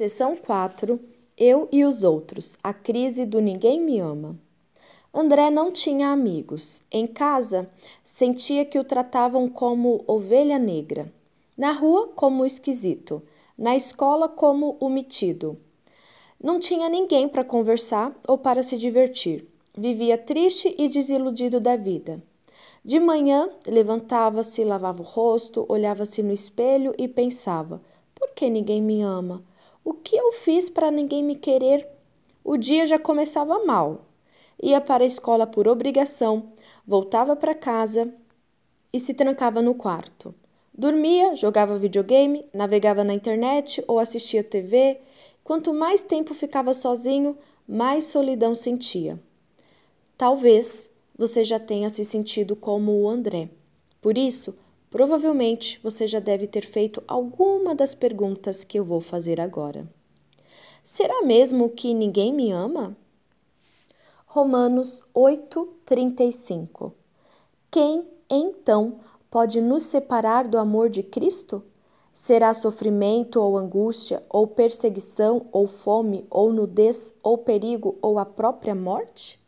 Seção 4 Eu e os outros A crise do ninguém me ama. André não tinha amigos. Em casa, sentia que o tratavam como ovelha negra. Na rua, como esquisito. Na escola, como o metido. Não tinha ninguém para conversar ou para se divertir. Vivia triste e desiludido da vida. De manhã, levantava-se, lavava o rosto, olhava-se no espelho e pensava: por que ninguém me ama? O que eu fiz para ninguém me querer? O dia já começava mal. Ia para a escola por obrigação, voltava para casa e se trancava no quarto. Dormia, jogava videogame, navegava na internet ou assistia TV. Quanto mais tempo ficava sozinho, mais solidão sentia. Talvez você já tenha se sentido como o André. Por isso, Provavelmente você já deve ter feito alguma das perguntas que eu vou fazer agora. Será mesmo que ninguém me ama? Romanos 8:35. Quem então pode nos separar do amor de Cristo? Será sofrimento ou angústia, ou perseguição, ou fome, ou nudez, ou perigo, ou a própria morte?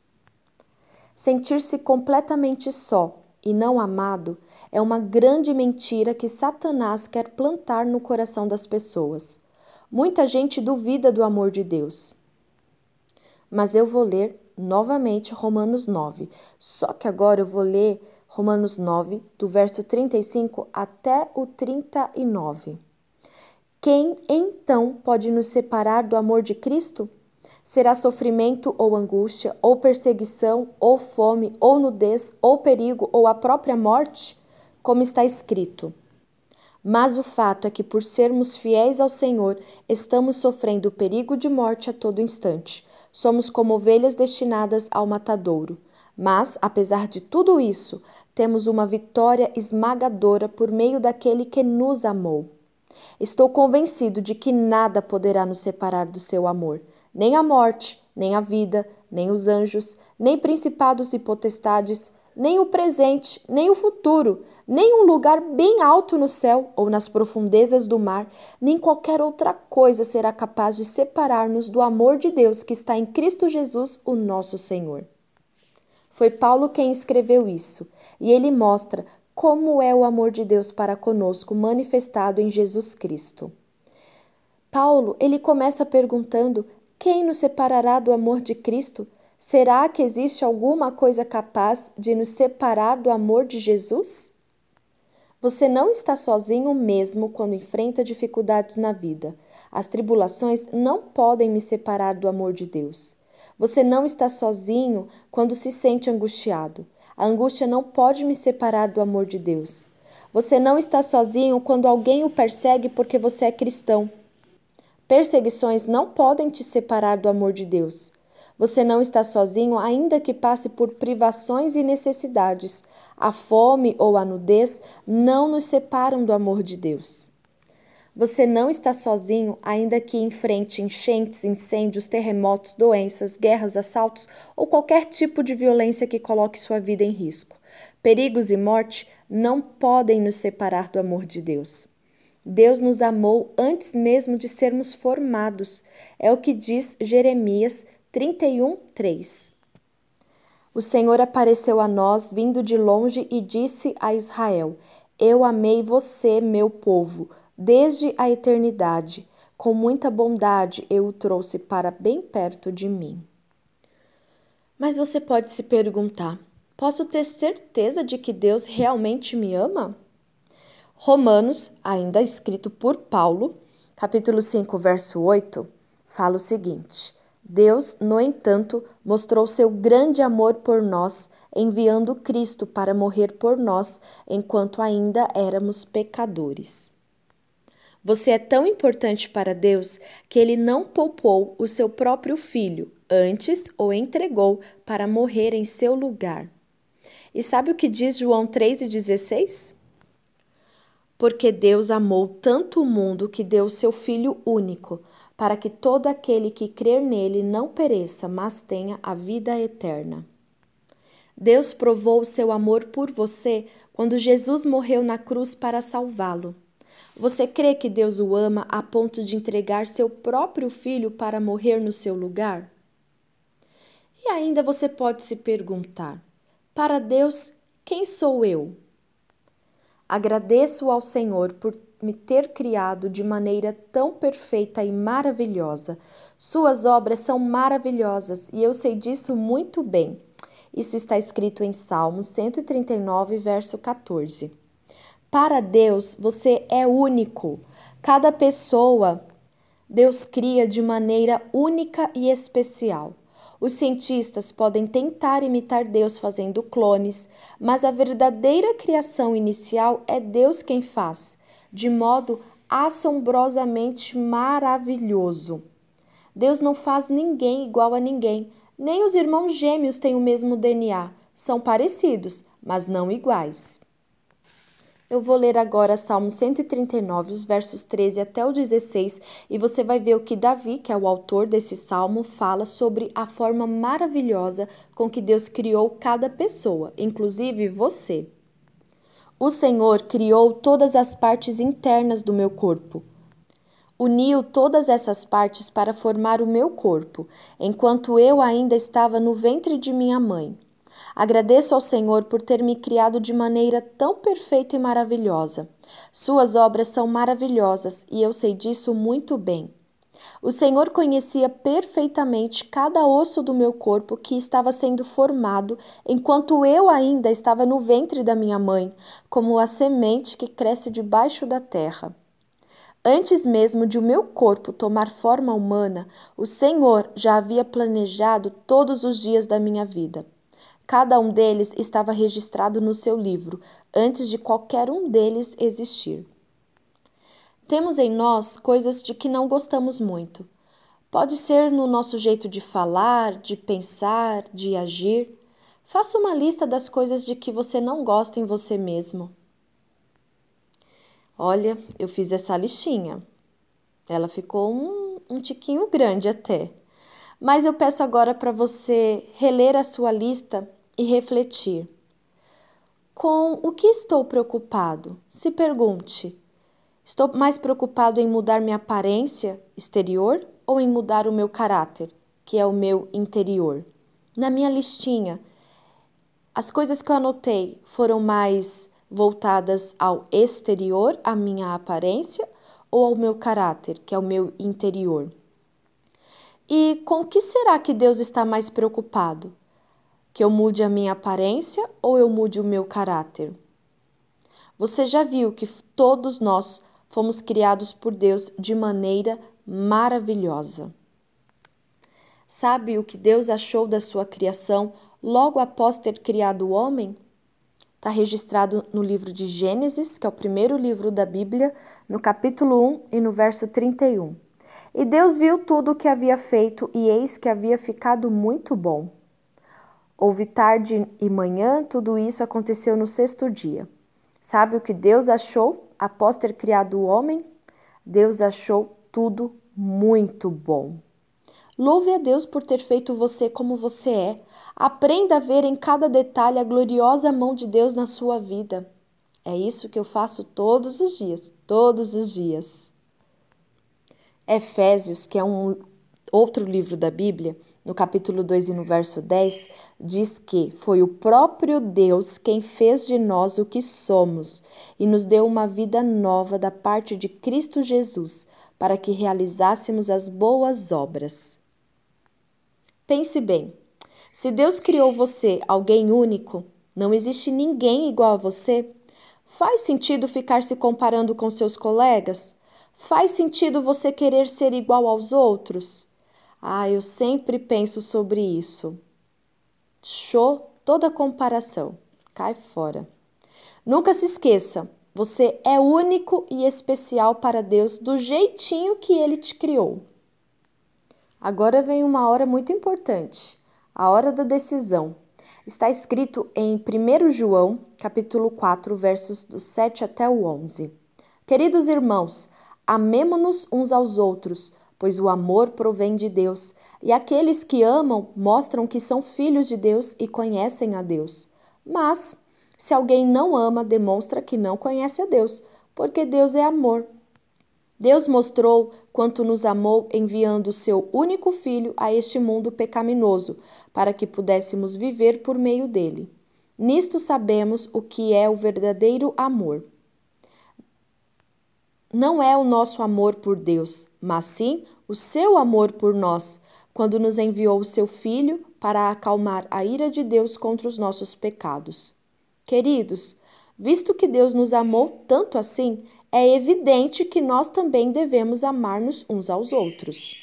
Sentir-se completamente só e não amado é uma grande mentira que Satanás quer plantar no coração das pessoas. Muita gente duvida do amor de Deus. Mas eu vou ler novamente Romanos 9. Só que agora eu vou ler Romanos 9, do verso 35 até o 39. Quem então pode nos separar do amor de Cristo? Será sofrimento ou angústia, ou perseguição, ou fome, ou nudez, ou perigo, ou a própria morte? Como está escrito. Mas o fato é que, por sermos fiéis ao Senhor, estamos sofrendo o perigo de morte a todo instante. Somos como ovelhas destinadas ao matadouro. Mas, apesar de tudo isso, temos uma vitória esmagadora por meio daquele que nos amou. Estou convencido de que nada poderá nos separar do seu amor nem a morte, nem a vida, nem os anjos, nem principados e potestades, nem o presente, nem o futuro, nem um lugar bem alto no céu ou nas profundezas do mar, nem qualquer outra coisa será capaz de separar-nos do amor de Deus que está em Cristo Jesus, o nosso Senhor. Foi Paulo quem escreveu isso, e ele mostra como é o amor de Deus para conosco manifestado em Jesus Cristo. Paulo, ele começa perguntando quem nos separará do amor de Cristo? Será que existe alguma coisa capaz de nos separar do amor de Jesus? Você não está sozinho mesmo quando enfrenta dificuldades na vida. As tribulações não podem me separar do amor de Deus. Você não está sozinho quando se sente angustiado. A angústia não pode me separar do amor de Deus. Você não está sozinho quando alguém o persegue porque você é cristão. Perseguições não podem te separar do amor de Deus. Você não está sozinho, ainda que passe por privações e necessidades. A fome ou a nudez não nos separam do amor de Deus. Você não está sozinho, ainda que enfrente enchentes, incêndios, terremotos, doenças, guerras, assaltos ou qualquer tipo de violência que coloque sua vida em risco. Perigos e morte não podem nos separar do amor de Deus. Deus nos amou antes mesmo de sermos formados. É o que diz Jeremias 31, 3. O Senhor apareceu a nós vindo de longe e disse a Israel: Eu amei você, meu povo, desde a eternidade. Com muita bondade eu o trouxe para bem perto de mim. Mas você pode se perguntar: posso ter certeza de que Deus realmente me ama? Romanos, ainda escrito por Paulo, capítulo 5, verso 8, fala o seguinte: Deus, no entanto, mostrou seu grande amor por nós, enviando Cristo para morrer por nós enquanto ainda éramos pecadores. Você é tão importante para Deus que ele não poupou o seu próprio filho, antes o entregou para morrer em seu lugar. E sabe o que diz João 3,16? Porque Deus amou tanto o mundo que deu seu Filho único, para que todo aquele que crer nele não pereça, mas tenha a vida eterna. Deus provou o seu amor por você quando Jesus morreu na cruz para salvá-lo. Você crê que Deus o ama a ponto de entregar seu próprio filho para morrer no seu lugar? E ainda você pode se perguntar: para Deus, quem sou eu? Agradeço ao Senhor por me ter criado de maneira tão perfeita e maravilhosa. Suas obras são maravilhosas e eu sei disso muito bem. Isso está escrito em Salmos 139, verso 14. Para Deus, você é único. Cada pessoa Deus cria de maneira única e especial. Os cientistas podem tentar imitar Deus fazendo clones, mas a verdadeira criação inicial é Deus quem faz, de modo assombrosamente maravilhoso. Deus não faz ninguém igual a ninguém, nem os irmãos gêmeos têm o mesmo DNA. São parecidos, mas não iguais. Eu vou ler agora Salmo 139, os versos 13 até o 16, e você vai ver o que Davi, que é o autor desse salmo, fala sobre a forma maravilhosa com que Deus criou cada pessoa, inclusive você. O Senhor criou todas as partes internas do meu corpo. Uniu todas essas partes para formar o meu corpo, enquanto eu ainda estava no ventre de minha mãe. Agradeço ao Senhor por ter me criado de maneira tão perfeita e maravilhosa. Suas obras são maravilhosas e eu sei disso muito bem. O Senhor conhecia perfeitamente cada osso do meu corpo que estava sendo formado enquanto eu ainda estava no ventre da minha mãe, como a semente que cresce debaixo da terra. Antes mesmo de o meu corpo tomar forma humana, o Senhor já havia planejado todos os dias da minha vida. Cada um deles estava registrado no seu livro, antes de qualquer um deles existir. Temos em nós coisas de que não gostamos muito. Pode ser no nosso jeito de falar, de pensar, de agir. Faça uma lista das coisas de que você não gosta em você mesmo. Olha, eu fiz essa listinha. Ela ficou um, um tiquinho grande até. Mas eu peço agora para você reler a sua lista e refletir. Com o que estou preocupado? Se pergunte: estou mais preocupado em mudar minha aparência exterior ou em mudar o meu caráter, que é o meu interior? Na minha listinha, as coisas que eu anotei foram mais voltadas ao exterior, à minha aparência, ou ao meu caráter, que é o meu interior? E com o que será que Deus está mais preocupado? Que eu mude a minha aparência ou eu mude o meu caráter? Você já viu que todos nós fomos criados por Deus de maneira maravilhosa. Sabe o que Deus achou da sua criação logo após ter criado o homem? Está registrado no livro de Gênesis, que é o primeiro livro da Bíblia, no capítulo 1 e no verso 31. E Deus viu tudo o que havia feito, e eis que havia ficado muito bom. Houve tarde e manhã, tudo isso aconteceu no sexto dia. Sabe o que Deus achou após ter criado o homem? Deus achou tudo muito bom. Louve a Deus por ter feito você como você é. Aprenda a ver em cada detalhe a gloriosa mão de Deus na sua vida. É isso que eu faço todos os dias, todos os dias. Efésios, que é um outro livro da Bíblia, no capítulo 2 e no verso 10, diz que foi o próprio Deus quem fez de nós o que somos e nos deu uma vida nova da parte de Cristo Jesus, para que realizássemos as boas obras. Pense bem: se Deus criou você alguém único, não existe ninguém igual a você, faz sentido ficar se comparando com seus colegas? Faz sentido você querer ser igual aos outros? Ah, eu sempre penso sobre isso. Show toda comparação. Cai fora. Nunca se esqueça, você é único e especial para Deus do jeitinho que ele te criou. Agora vem uma hora muito importante, a hora da decisão. Está escrito em 1 João, capítulo 4, versos do 7 até o 11. Queridos irmãos, amemo-nos uns aos outros, pois o amor provém de Deus, e aqueles que amam mostram que são filhos de Deus e conhecem a Deus. Mas, se alguém não ama, demonstra que não conhece a Deus, porque Deus é amor. Deus mostrou quanto nos amou enviando o seu único filho a este mundo pecaminoso, para que pudéssemos viver por meio dele. Nisto sabemos o que é o verdadeiro amor. Não é o nosso amor por Deus, mas sim o seu amor por nós, quando nos enviou o seu filho para acalmar a ira de Deus contra os nossos pecados. Queridos, visto que Deus nos amou tanto assim, é evidente que nós também devemos amar-nos uns aos outros.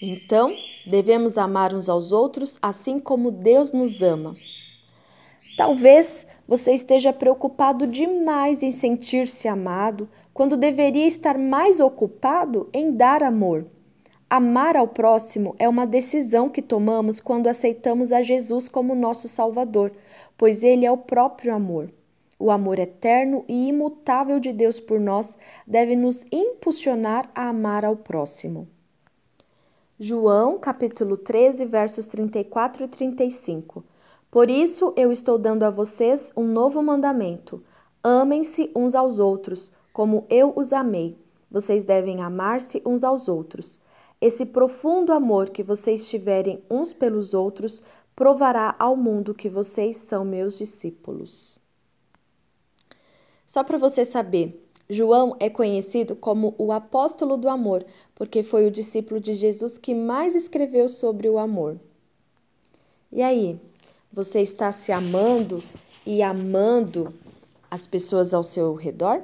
Então, devemos amar uns aos outros assim como Deus nos ama. Talvez você esteja preocupado demais em sentir-se amado, quando deveria estar mais ocupado em dar amor. Amar ao próximo é uma decisão que tomamos quando aceitamos a Jesus como nosso Salvador, pois Ele é o próprio amor. O amor eterno e imutável de Deus por nós deve nos impulsionar a amar ao próximo. João, capítulo 13, versos 34 e 35. Por isso eu estou dando a vocês um novo mandamento: amem-se uns aos outros, como eu os amei. Vocês devem amar-se uns aos outros. Esse profundo amor que vocês tiverem uns pelos outros provará ao mundo que vocês são meus discípulos. Só para você saber, João é conhecido como o apóstolo do amor, porque foi o discípulo de Jesus que mais escreveu sobre o amor. E aí, você está se amando e amando as pessoas ao seu redor?